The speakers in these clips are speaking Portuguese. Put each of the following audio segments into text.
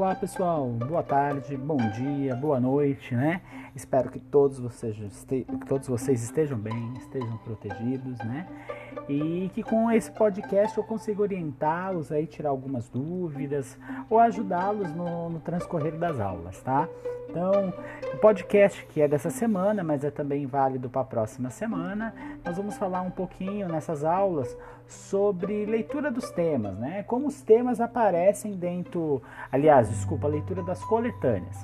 Olá pessoal, boa tarde, bom dia, boa noite, né? Espero que todos vocês, que todos vocês estejam bem, estejam protegidos, né? E que com esse podcast eu consiga orientá-los aí, tirar algumas dúvidas ou ajudá-los no, no transcorrer das aulas, tá? Então, o podcast que é dessa semana, mas é também válido para a próxima semana, nós vamos falar um pouquinho nessas aulas sobre leitura dos temas, né? Como os temas aparecem dentro, aliás, desculpa, leitura das coletâneas.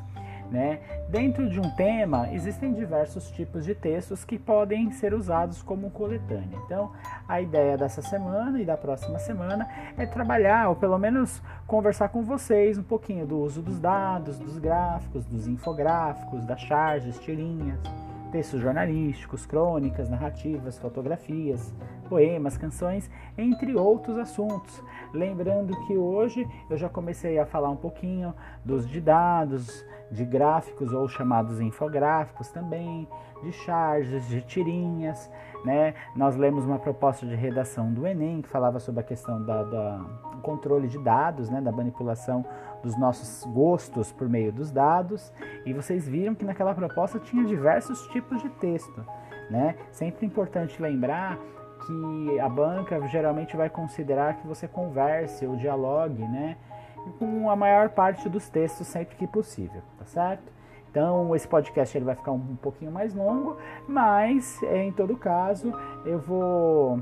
Né? Dentro de um tema, existem diversos tipos de textos que podem ser usados como coletânea. Então, a ideia dessa semana e da próxima semana é trabalhar, ou pelo menos conversar com vocês um pouquinho do uso dos dados, dos gráficos, dos infográficos, das charges, tirinhas, textos jornalísticos, crônicas, narrativas, fotografias, poemas, canções, entre outros assuntos. Lembrando que hoje eu já comecei a falar um pouquinho dos de dados, de gráficos ou chamados infográficos também, de charges, de tirinhas, né? Nós lemos uma proposta de redação do Enem que falava sobre a questão do controle de dados, né? Da manipulação dos nossos gostos por meio dos dados e vocês viram que naquela proposta tinha diversos tipos de texto, né? Sempre importante lembrar que a banca geralmente vai considerar que você converse ou dialogue, né? com a maior parte dos textos sempre que possível, tá certo? Então esse podcast ele vai ficar um, pouquinho mais longo, mas em todo caso eu vou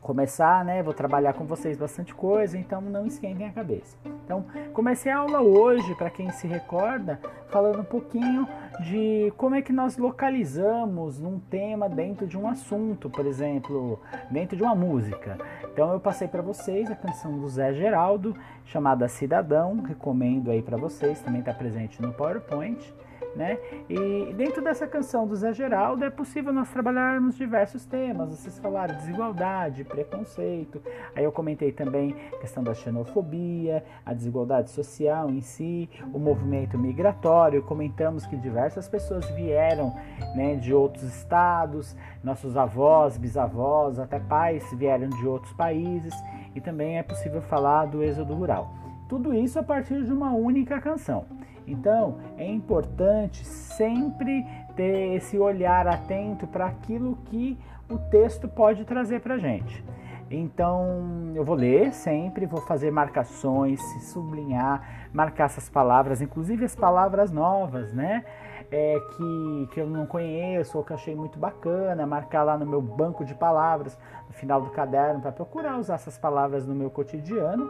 começar, né? Vou trabalhar com vocês bastante coisa, então não esquentem a cabeça. Então, comecei a aula hoje, para quem se recorda, falando um pouquinho de como é que nós localizamos um tema dentro de um assunto, por exemplo, dentro de uma música. Então, eu passei para vocês a canção do Zé Geraldo, chamada Cidadão, recomendo aí para vocês, também está presente no PowerPoint né? E dentro dessa canção do Zé Geraldo é possível nós trabalharmos diversos temas. Vocês falaram desigualdade, preconceito. Aí eu comentei também a questão da xenofobia, a desigualdade social em si, o movimento migratório. Comentamos que diversas pessoas vieram, né, de outros estados, nossos avós, bisavós, até pais vieram de outros países. E também é possível falar do êxodo rural. Tudo isso a partir de uma única canção. Então, é importante sempre ter esse olhar atento para aquilo que o texto pode trazer para a gente. Então, eu vou ler sempre, vou fazer marcações, sublinhar, marcar essas palavras, inclusive as palavras novas, né? É, que, que eu não conheço ou que achei muito bacana, marcar lá no meu banco de palavras, no final do caderno, para procurar usar essas palavras no meu cotidiano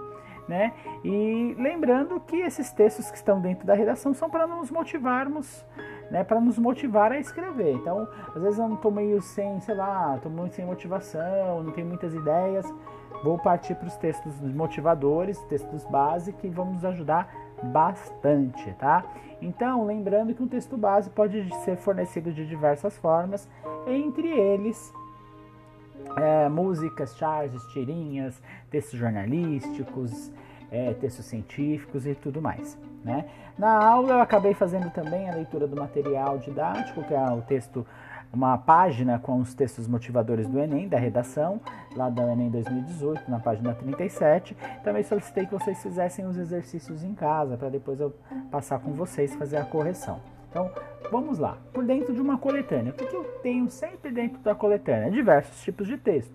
né? E lembrando que esses textos que estão dentro da redação são para nos motivarmos, né? Para nos motivar a escrever. Então, às vezes eu não estou meio sem, sei lá, estou muito sem motivação, não tenho muitas ideias. Vou partir para os textos motivadores, textos base que vão nos ajudar bastante, tá? Então, lembrando que um texto base pode ser fornecido de diversas formas, entre eles é, músicas, charges, tirinhas, textos jornalísticos, é, textos científicos e tudo mais. Né? Na aula eu acabei fazendo também a leitura do material didático, que é o texto, uma página com os textos motivadores do Enem, da redação, lá da Enem 2018, na página 37. Também solicitei que vocês fizessem os exercícios em casa, para depois eu passar com vocês fazer a correção. Então, vamos lá. Por dentro de uma coletânea. O que eu tenho sempre dentro da coletânea? Diversos tipos de texto.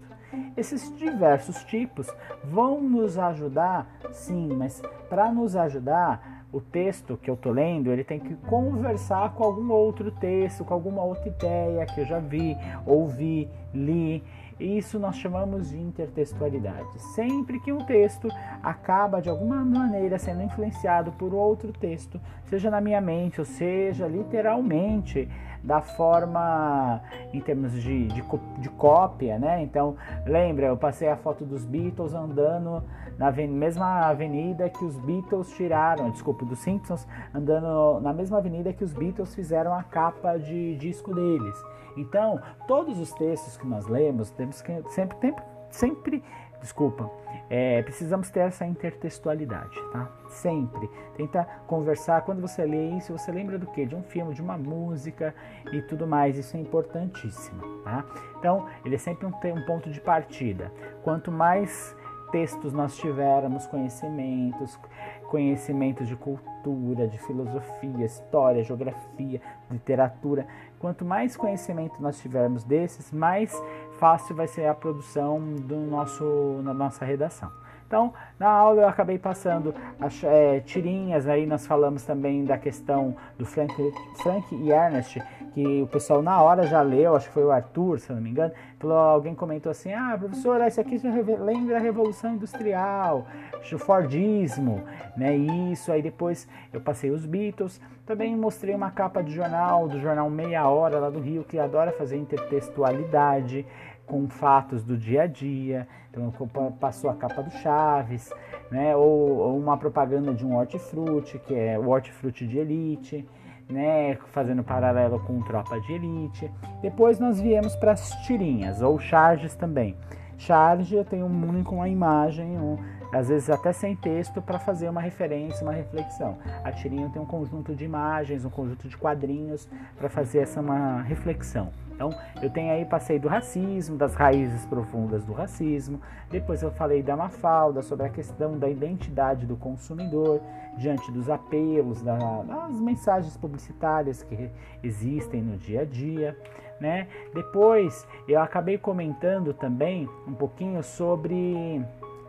Esses diversos tipos vão nos ajudar, sim, mas para nos ajudar, o texto que eu estou lendo, ele tem que conversar com algum outro texto, com alguma outra ideia que eu já vi, ouvi, li. Isso nós chamamos de intertextualidade. Sempre que um texto acaba de alguma maneira sendo influenciado por outro texto, seja na minha mente ou seja literalmente da forma em termos de, de, de cópia, né? Então, lembra, eu passei a foto dos Beatles andando na mesma avenida que os Beatles tiraram, desculpa, dos Simpsons, andando na mesma avenida que os Beatles fizeram a capa de disco deles. Então, todos os textos que nós lemos, temos que sempre, sempre, sempre desculpa, é, precisamos ter essa intertextualidade, tá? Sempre. Tenta conversar. Quando você lê isso, você lembra do quê? De um filme, de uma música e tudo mais. Isso é importantíssimo, tá? Então, ele é sempre um, um ponto de partida. Quanto mais textos nós tivermos conhecimentos, conhecimentos de cultura, de filosofia, história, geografia, literatura. Quanto mais conhecimento nós tivermos desses, mais fácil vai ser a produção do nosso, na nossa redação. Então, na aula eu acabei passando as é, tirinhas, aí nós falamos também da questão do Frank, Frank e Ernest, que o pessoal na hora já leu, acho que foi o Arthur, se eu não me engano, falou, alguém comentou assim, ah, professor, esse aqui lembra a Revolução Industrial, o Fordismo, né, isso, aí depois eu passei os Beatles, também mostrei uma capa de jornal, do jornal Meia Hora, lá do Rio, que adora fazer intertextualidade, com fatos do dia a dia. Então passou a capa do Chaves, né? Ou, ou uma propaganda de um hortifruti, que é o hortifruti de elite, né? Fazendo paralelo com tropa de elite. Depois nós viemos para as tirinhas ou charges também. Charge eu tenho um com a imagem, um, às vezes até sem texto, para fazer uma referência, uma reflexão. A tirinha tem um conjunto de imagens, um conjunto de quadrinhos para fazer essa uma reflexão. Então, eu tenho aí, passei do racismo, das raízes profundas do racismo, depois eu falei da Mafalda, sobre a questão da identidade do consumidor diante dos apelos, das mensagens publicitárias que existem no dia a dia. Né? Depois eu acabei comentando também um pouquinho sobre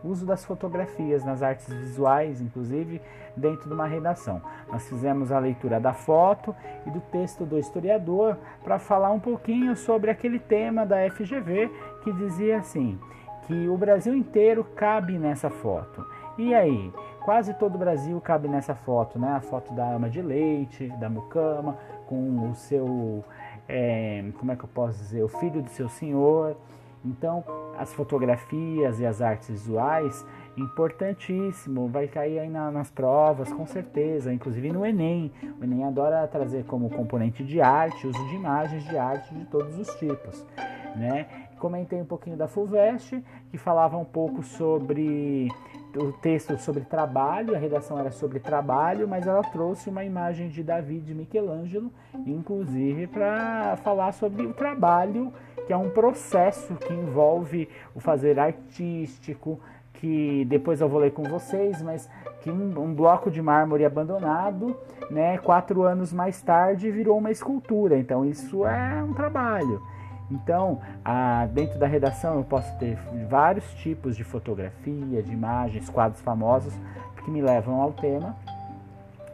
uso das fotografias nas artes visuais, inclusive dentro de uma redação. Nós fizemos a leitura da foto e do texto do historiador para falar um pouquinho sobre aquele tema da FGV que dizia assim: que o Brasil inteiro cabe nessa foto. E aí, quase todo o Brasil cabe nessa foto, né? A foto da ama de leite, da mucama, com o seu, é, como é que eu posso dizer, o filho do seu senhor. Então, as fotografias e as artes visuais, importantíssimo, vai cair aí na, nas provas, com certeza, inclusive no Enem. O Enem adora trazer como componente de arte, uso de imagens de arte de todos os tipos, né? Comentei um pouquinho da FUVEST, que falava um pouco sobre o texto sobre trabalho, a redação era sobre trabalho, mas ela trouxe uma imagem de Davi de Michelangelo, inclusive para falar sobre o trabalho que é um processo que envolve o fazer artístico, que depois eu vou ler com vocês, mas que um, um, bloco de mármore abandonado, né, quatro anos mais tarde virou uma escultura. Então isso é um trabalho. Então, a, dentro da redação eu posso ter vários tipos de fotografia, de imagens, quadros famosos que me levam ao tema.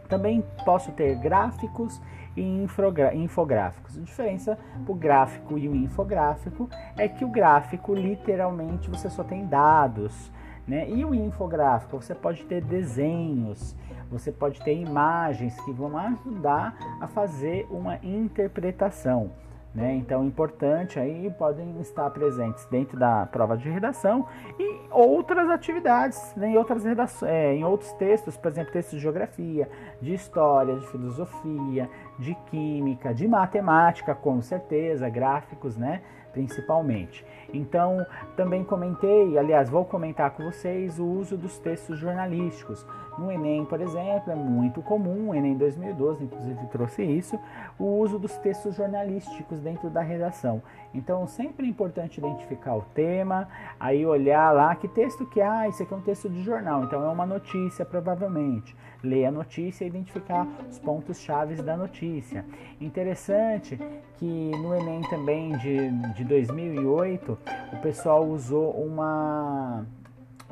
Também posso ter gráficos e infográficos. A diferença o gráfico e o infográfico é que o gráfico literalmente você só tem dados, né? E o infográfico você pode ter desenhos, você pode ter imagens que vão ajudar a fazer uma interpretação. Né? Então, importante aí podem estar presentes dentro da prova de redação e outras atividades, né? em outras redações, é, em outros textos, por exemplo, textos de geografia, de história, de filosofia, de química, de matemática, com certeza, gráficos, né? principalmente. Então, também comentei, aliás, vou comentar com vocês o uso dos textos jornalísticos. No Enem, por exemplo, é muito comum, Enem 2012, inclusive, trouxe isso, o uso dos textos jornalísticos dentro da redação. Então, sempre é importante identificar o tema, aí olhar lá que texto que, ah, isso aqui é um texto de jornal, então é uma notícia, provavelmente. Ler a notícia e identificar os pontos chaves da notícia. Interessante que no Enem também de, de 2008, o pessoal usou uma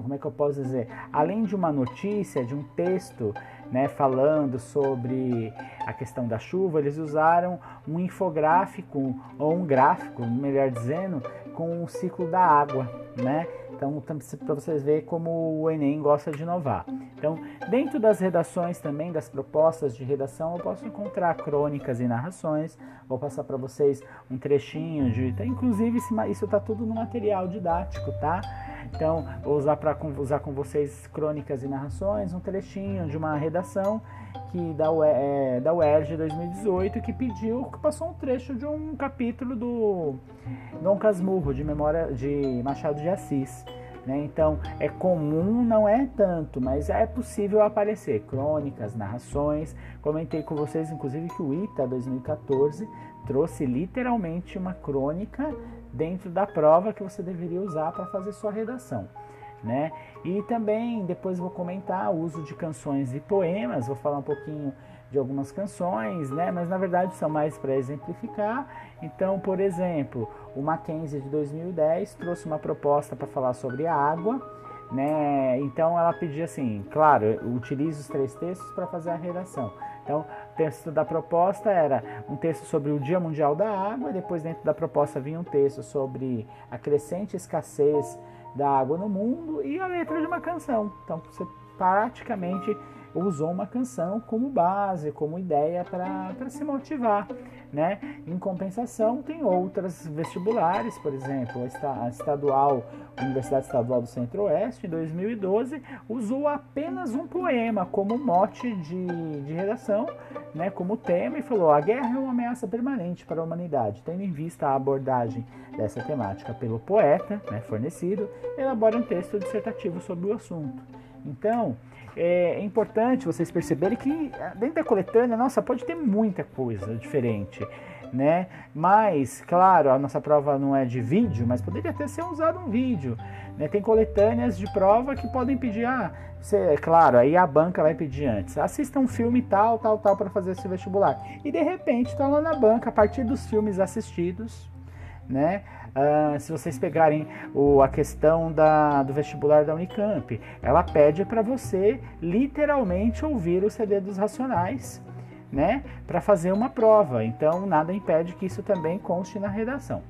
como é que eu posso dizer? Além de uma notícia, de um texto, né, falando sobre a questão da chuva, eles usaram um infográfico ou um gráfico, melhor dizendo, com o ciclo da água, né? Então, para vocês verem como o Enem gosta de inovar. Então, dentro das redações também, das propostas de redação, eu posso encontrar crônicas e narrações. Vou passar para vocês um trechinho de. Inclusive, isso está tudo no material didático, tá? Então, vou usar para usar com vocês crônicas e narrações, um trechinho de uma redação que da, é, da UERJ 2018 que pediu, que passou um trecho de um capítulo do Dom Casmurro, de memória de Machado de Assis. Né? Então, é comum, não é tanto, mas é possível aparecer crônicas, narrações. Comentei com vocês, inclusive, que o ITA 2014 trouxe literalmente uma crônica dentro da prova que você deveria usar para fazer sua redação. né? E também depois vou comentar o uso de canções e poemas, vou falar um pouquinho de algumas canções, né? Mas na verdade são mais para exemplificar. Então, por exemplo, o Mackenzie de 2010 trouxe uma proposta para falar sobre a água, né? Então ela pedia assim, claro, utilize os três textos para fazer a redação. Então, o texto da proposta era um texto sobre o Dia Mundial da Água, depois dentro da proposta vinha um texto sobre a crescente escassez da água no mundo e a letra de uma canção. Então, você praticamente usou uma canção como base, como ideia para se motivar. Né? Em compensação, tem outras vestibulares, por exemplo, a estadual, a Universidade Estadual do Centro-Oeste, em 2012, usou apenas um poema como mote de, de redação, né, como tema, e falou: a guerra é uma ameaça permanente para a humanidade. Tendo em vista a abordagem dessa temática pelo poeta né, fornecido, elabora um texto dissertativo sobre o assunto. Então, é importante vocês perceberem que ah, dentro da coletânea, nossa, pode ter muita coisa diferente, né? Mas, claro, a nossa prova não é de vídeo, mas poderia até ser usado um vídeo. Né? Tem coletâneas de prova que podem pedir, ah, você, claro, aí a banca vai pedir antes. Assista um filme tal, tal, tal para fazer esse vestibular. E de repente está lá na banca, a partir dos filmes assistidos, né? Uh, se vocês pegarem o, a questão da, do vestibular da Unicamp, ela pede para você literalmente ouvir o CD dos Racionais, né, para fazer uma prova. Então, nada impede que isso também conste na redação,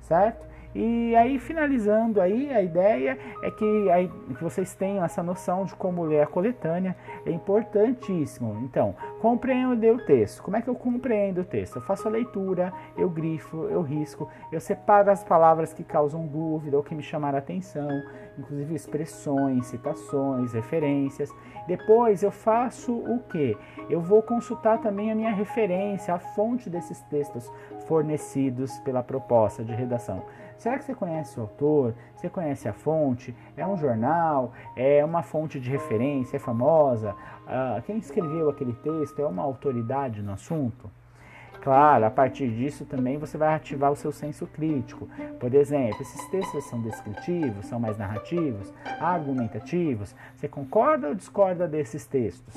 certo? E aí, finalizando aí, a ideia é que, aí, que vocês tenham essa noção de como ler a coletânea, é importantíssimo. Então, compreender o texto. Como é que eu compreendo o texto? Eu faço a leitura, eu grifo, eu risco, eu separo as palavras que causam dúvida ou que me chamaram atenção, inclusive expressões, citações, referências. Depois eu faço o que? Eu vou consultar também a minha referência, a fonte desses textos fornecidos pela proposta de redação. Será que você conhece o autor? Você conhece a fonte? É um jornal? É uma fonte de referência? É famosa? Ah, quem escreveu aquele texto é uma autoridade no assunto? Claro, a partir disso também você vai ativar o seu senso crítico. Por exemplo, esses textos são descritivos, são mais narrativos, argumentativos. Você concorda ou discorda desses textos?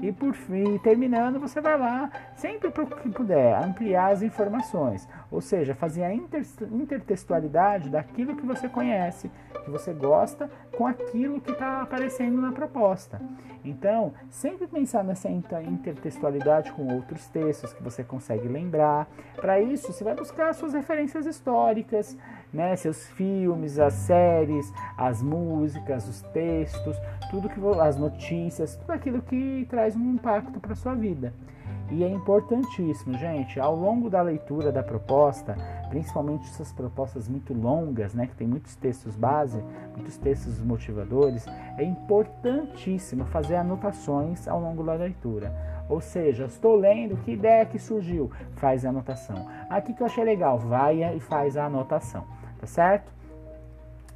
E por fim, terminando, você vai lá, sempre que puder, ampliar as informações. Ou seja, fazer a inter intertextualidade daquilo que você conhece, que você gosta, com aquilo que está aparecendo na proposta. Então, sempre pensar nessa intertextualidade com outros textos que você consegue lembrar. Para isso, você vai buscar suas referências históricas, né, seus filmes, as séries, as músicas, os textos, tudo que as notícias, tudo aquilo que traz um impacto para sua vida. E é importantíssimo, gente, ao longo da leitura da proposta, principalmente essas propostas muito longas, né, que tem muitos textos base, muitos textos motivadores, é importantíssimo fazer anotações ao longo da leitura. Ou seja, estou lendo, que ideia que surgiu? Faz a anotação. Aqui que eu achei legal, vai e faz a anotação, tá certo?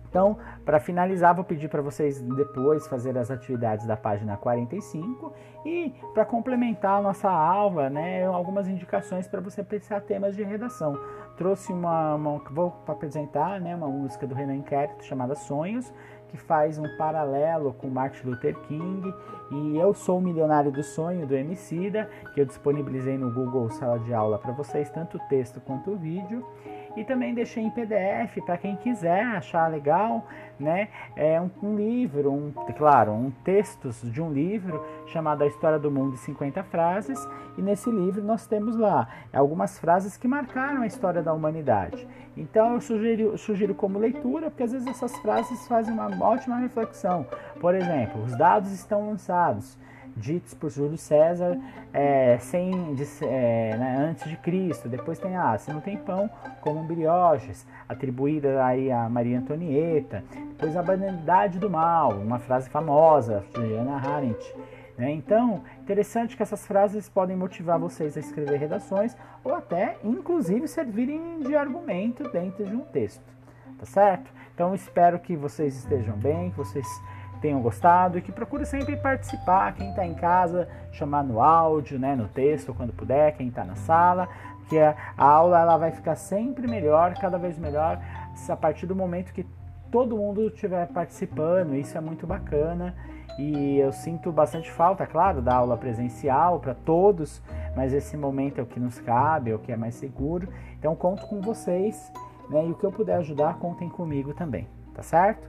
Então, para finalizar, vou pedir para vocês depois fazer as atividades da página 45 e para complementar a nossa aula, né, algumas indicações para você pensar temas de redação. Trouxe uma, uma vou apresentar, né, uma música do Renan Inquérito chamada Sonhos, que faz um paralelo com Martin Luther King e Eu Sou o Milionário do Sonho do Emicida, que eu disponibilizei no Google Sala de Aula para vocês, tanto o texto quanto o vídeo. E também deixei em PDF para quem quiser achar legal, né? É um, um, livro, um, claro, um textos de um livro chamado A História do Mundo em 50 Frases. E nesse livro nós temos lá algumas frases que marcaram a história da humanidade. Então eu sugiro, sugiro como leitura, porque às vezes essas frases fazem uma ótima reflexão. Por exemplo, os dados estão lançados ditos por Júlio César é, sem, de, é, né, antes de Cristo. Depois tem ah, se não tem pão, como brioches, atribuída aí a Maria Antonieta. Depois a banalidade do mal, uma frase famosa de Ana Arendt. Né? Então, interessante que essas frases podem motivar vocês a escrever redações ou até, inclusive, servirem de argumento dentro de um texto. Tá certo? Então, espero que vocês estejam bem, que vocês tenham gostado e que procure sempre participar. Quem está em casa, chamar no áudio, né, no texto, quando puder, quem está na sala, que a aula ela vai ficar sempre melhor, cada vez melhor, a partir do momento que todo mundo estiver participando, isso é muito bacana. E eu sinto bastante falta, claro, da aula presencial para todos, mas esse momento é o que nos cabe, é o que é mais seguro. Então conto com vocês, né? E o que eu puder ajudar, contem comigo também, tá certo?